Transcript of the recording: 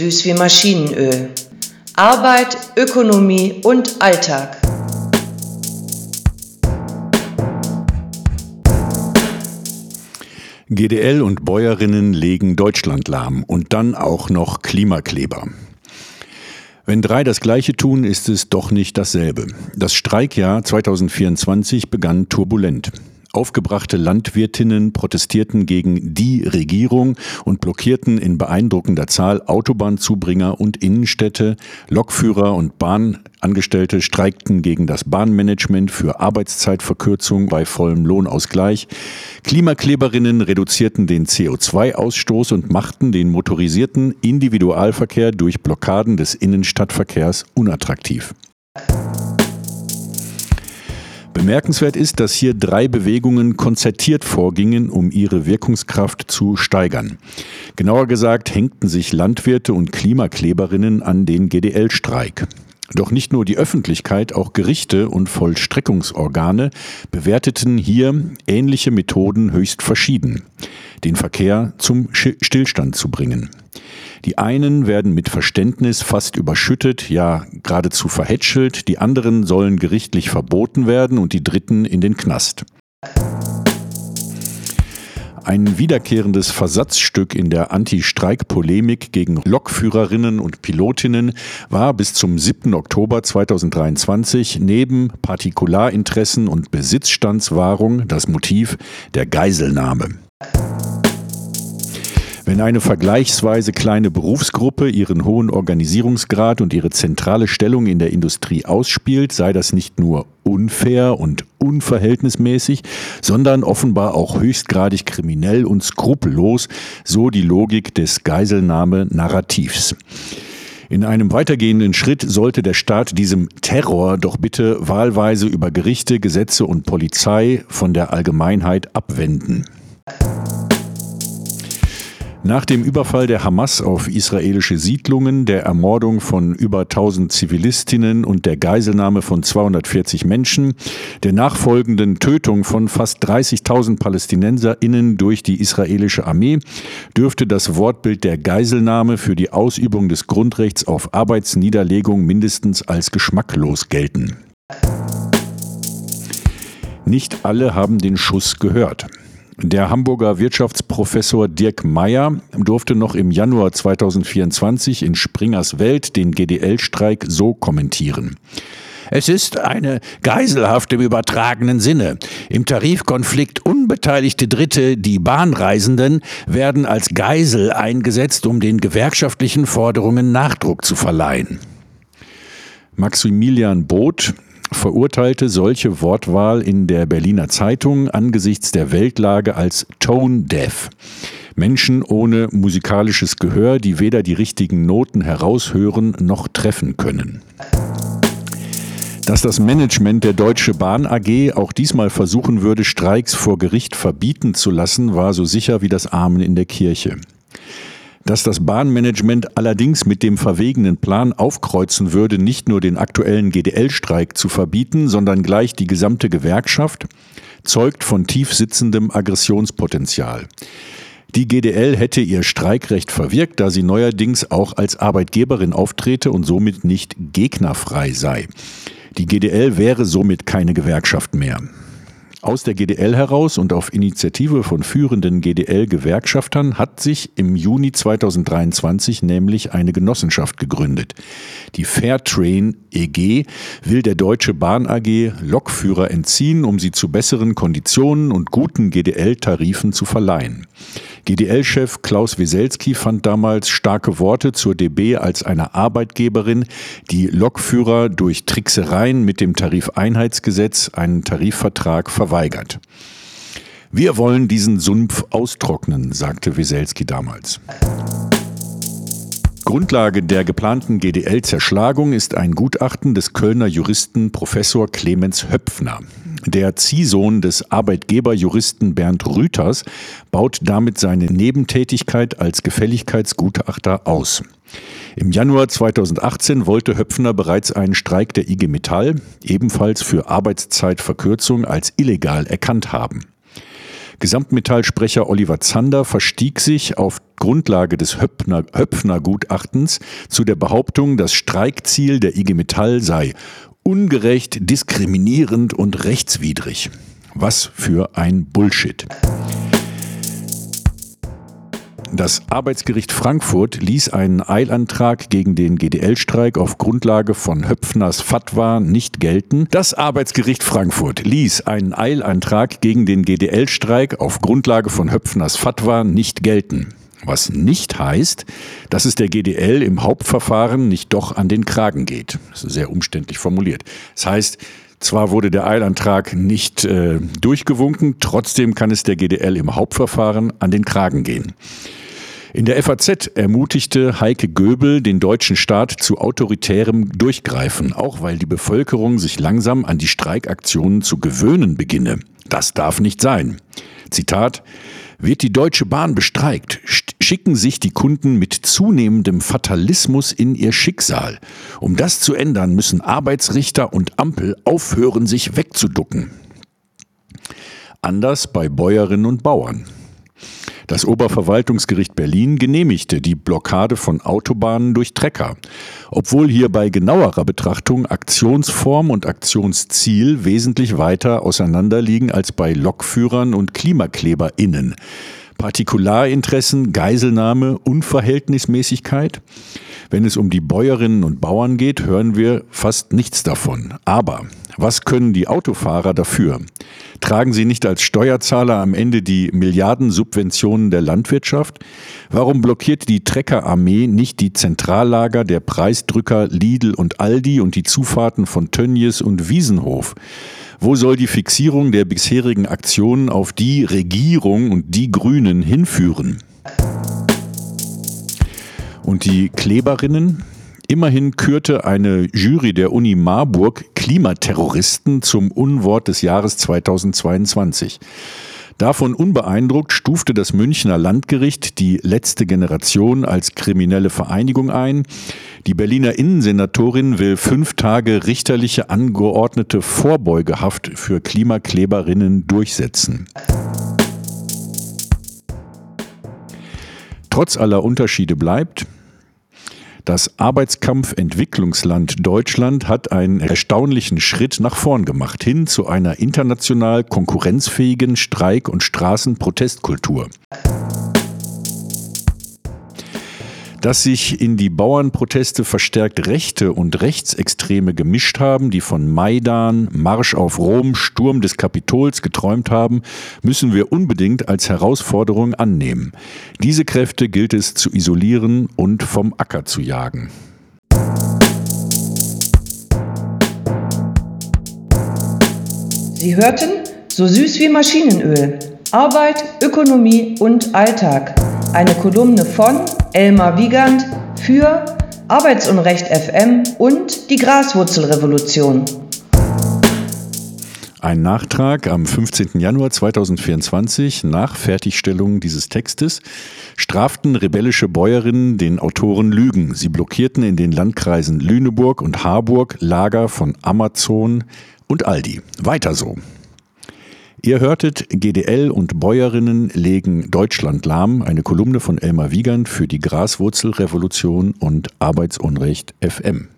süß wie Maschinenöl. Arbeit, Ökonomie und Alltag. GDL und Bäuerinnen legen Deutschland lahm und dann auch noch Klimakleber. Wenn drei das Gleiche tun, ist es doch nicht dasselbe. Das Streikjahr 2024 begann turbulent. Aufgebrachte Landwirtinnen protestierten gegen die Regierung und blockierten in beeindruckender Zahl Autobahnzubringer und Innenstädte. Lokführer und Bahnangestellte streikten gegen das Bahnmanagement für Arbeitszeitverkürzung bei vollem Lohnausgleich. Klimakleberinnen reduzierten den CO2-Ausstoß und machten den motorisierten Individualverkehr durch Blockaden des Innenstadtverkehrs unattraktiv. Bemerkenswert ist, dass hier drei Bewegungen konzertiert vorgingen, um ihre Wirkungskraft zu steigern. Genauer gesagt hängten sich Landwirte und Klimakleberinnen an den GDL-Streik. Doch nicht nur die Öffentlichkeit, auch Gerichte und Vollstreckungsorgane bewerteten hier ähnliche Methoden höchst verschieden, den Verkehr zum Stillstand zu bringen. Die einen werden mit Verständnis fast überschüttet, ja geradezu verhätschelt, die anderen sollen gerichtlich verboten werden und die dritten in den Knast. Ein wiederkehrendes Versatzstück in der Anti-Streik-Polemik gegen Lokführerinnen und Pilotinnen war bis zum 7. Oktober 2023 neben Partikularinteressen und Besitzstandswahrung das Motiv der Geiselnahme. Wenn eine vergleichsweise kleine Berufsgruppe ihren hohen Organisierungsgrad und ihre zentrale Stellung in der Industrie ausspielt, sei das nicht nur unfair und unverhältnismäßig, sondern offenbar auch höchstgradig kriminell und skrupellos, so die Logik des Geiselnahme-Narrativs. In einem weitergehenden Schritt sollte der Staat diesem Terror doch bitte wahlweise über Gerichte, Gesetze und Polizei von der Allgemeinheit abwenden. Nach dem Überfall der Hamas auf israelische Siedlungen, der Ermordung von über 1000 Zivilistinnen und der Geiselnahme von 240 Menschen, der nachfolgenden Tötung von fast 30.000 Palästinenserinnen durch die israelische Armee, dürfte das Wortbild der Geiselnahme für die Ausübung des Grundrechts auf Arbeitsniederlegung mindestens als geschmacklos gelten. Nicht alle haben den Schuss gehört. Der Hamburger Wirtschaftsprofessor Dirk Meyer durfte noch im Januar 2024 in Springers Welt den GDL-Streik so kommentieren. Es ist eine Geiselhaft im übertragenen Sinne. Im Tarifkonflikt unbeteiligte Dritte, die Bahnreisenden, werden als Geisel eingesetzt, um den gewerkschaftlichen Forderungen Nachdruck zu verleihen. Maximilian Both, verurteilte solche Wortwahl in der Berliner Zeitung angesichts der Weltlage als tone deaf. Menschen ohne musikalisches Gehör, die weder die richtigen Noten heraushören noch treffen können. Dass das Management der Deutsche Bahn AG auch diesmal versuchen würde, Streiks vor Gericht verbieten zu lassen, war so sicher wie das Amen in der Kirche. Dass das Bahnmanagement allerdings mit dem verwegenen Plan aufkreuzen würde, nicht nur den aktuellen GDL-Streik zu verbieten, sondern gleich die gesamte Gewerkschaft, zeugt von tief sitzendem Aggressionspotenzial. Die GDL hätte ihr Streikrecht verwirkt, da sie neuerdings auch als Arbeitgeberin auftrete und somit nicht gegnerfrei sei. Die GDL wäre somit keine Gewerkschaft mehr. Aus der GDL heraus und auf Initiative von führenden GDL-Gewerkschaftern hat sich im Juni 2023 nämlich eine Genossenschaft gegründet. Die Fairtrain EG will der Deutsche Bahn AG Lokführer entziehen, um sie zu besseren Konditionen und guten GDL-Tarifen zu verleihen. GDL-Chef Klaus Wieselski fand damals starke Worte zur DB als einer Arbeitgeberin, die Lokführer durch Tricksereien mit dem Tarifeinheitsgesetz einen Tarifvertrag verweigert. Wir wollen diesen Sumpf austrocknen, sagte Wieselski damals. Grundlage der geplanten GDL-Zerschlagung ist ein Gutachten des Kölner Juristen Professor Clemens Höpfner. Der Ziehsohn des Arbeitgeberjuristen Bernd Rüters baut damit seine Nebentätigkeit als Gefälligkeitsgutachter aus. Im Januar 2018 wollte Höpfner bereits einen Streik der IG Metall, ebenfalls für Arbeitszeitverkürzung, als illegal erkannt haben. Gesamtmetallsprecher Oliver Zander verstieg sich auf Grundlage des Höpfner, Höpfner-Gutachtens zu der Behauptung, das Streikziel der IG Metall sei ungerecht, diskriminierend und rechtswidrig. Was für ein Bullshit. Das Arbeitsgericht Frankfurt ließ einen Eilantrag gegen den GDL-Streik auf Grundlage von Höpfners Fatwa nicht gelten. Das Arbeitsgericht Frankfurt ließ einen Eilantrag gegen den GDL-Streik auf Grundlage von Höpfners Fatwa nicht gelten. Was nicht heißt, dass es der GDL im Hauptverfahren nicht doch an den Kragen geht. Das ist sehr umständlich formuliert. Das heißt, zwar wurde der Eilantrag nicht äh, durchgewunken, trotzdem kann es der GDL im Hauptverfahren an den Kragen gehen. In der FAZ ermutigte Heike Göbel den deutschen Staat zu autoritärem Durchgreifen, auch weil die Bevölkerung sich langsam an die Streikaktionen zu gewöhnen beginne. Das darf nicht sein. Zitat Wird die Deutsche Bahn bestreikt, schicken sich die Kunden mit zunehmendem Fatalismus in ihr Schicksal. Um das zu ändern, müssen Arbeitsrichter und Ampel aufhören, sich wegzuducken. Anders bei Bäuerinnen und Bauern. Das Oberverwaltungsgericht Berlin genehmigte die Blockade von Autobahnen durch Trecker, obwohl hier bei genauerer Betrachtung Aktionsform und Aktionsziel wesentlich weiter auseinanderliegen als bei Lokführern und KlimakleberInnen. Partikularinteressen, Geiselnahme, Unverhältnismäßigkeit. Wenn es um die Bäuerinnen und Bauern geht, hören wir fast nichts davon. Aber was können die Autofahrer dafür? Tragen sie nicht als Steuerzahler am Ende die Milliardensubventionen der Landwirtschaft? Warum blockiert die Treckerarmee nicht die Zentrallager der Preisdrücker Lidl und Aldi und die Zufahrten von Tönnies und Wiesenhof? Wo soll die Fixierung der bisherigen Aktionen auf die Regierung und die Grünen hinführen? Und die Kleberinnen? Immerhin kürte eine Jury der Uni Marburg Klimaterroristen zum Unwort des Jahres 2022. Davon unbeeindruckt stufte das Münchner Landgericht die letzte Generation als kriminelle Vereinigung ein. Die Berliner Innensenatorin will fünf Tage richterliche angeordnete Vorbeugehaft für Klimakleberinnen durchsetzen. Trotz aller Unterschiede bleibt, das Arbeitskampfentwicklungsland Deutschland hat einen erstaunlichen Schritt nach vorn gemacht, hin zu einer international konkurrenzfähigen Streik- und Straßenprotestkultur. Dass sich in die Bauernproteste verstärkt Rechte und Rechtsextreme gemischt haben, die von Maidan, Marsch auf Rom, Sturm des Kapitols geträumt haben, müssen wir unbedingt als Herausforderung annehmen. Diese Kräfte gilt es zu isolieren und vom Acker zu jagen. Sie hörten so süß wie Maschinenöl. Arbeit, Ökonomie und Alltag. Eine Kolumne von Elmar Wiegand für Arbeitsunrecht FM und die Graswurzelrevolution. Ein Nachtrag am 15. Januar 2024 nach Fertigstellung dieses Textes straften rebellische Bäuerinnen den Autoren Lügen. Sie blockierten in den Landkreisen Lüneburg und Harburg Lager von Amazon und Aldi. Weiter so. Ihr hörtet GDL und Bäuerinnen legen Deutschland lahm, eine Kolumne von Elmar Wiegand für die Graswurzelrevolution und Arbeitsunrecht FM.